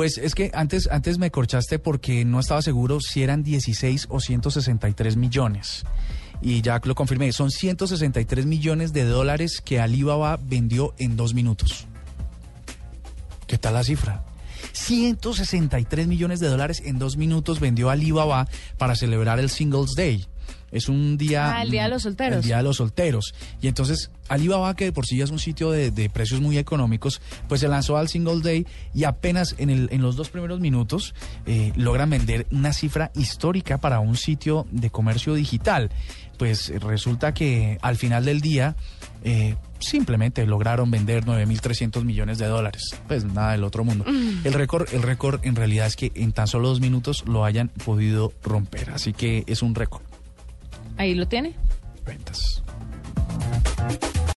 Pues es que antes, antes me corchaste porque no estaba seguro si eran 16 o 163 millones. Y ya lo confirmé, son 163 millones de dólares que Alibaba vendió en dos minutos. ¿Qué tal la cifra? 163 millones de dólares en dos minutos vendió Alibaba para celebrar el Singles Day. Es un día... Ah, el Día de los Solteros. El Día de los Solteros. Y entonces Alibaba, que de por sí ya es un sitio de, de precios muy económicos, pues se lanzó al Singles Day y apenas en, el, en los dos primeros minutos eh, logran vender una cifra histórica para un sitio de comercio digital. Pues resulta que al final del día... Eh, simplemente lograron vender 9.300 millones de dólares. Pues nada del otro mundo. El récord, el récord en realidad es que en tan solo dos minutos lo hayan podido romper. Así que es un récord. Ahí lo tiene. Ventas.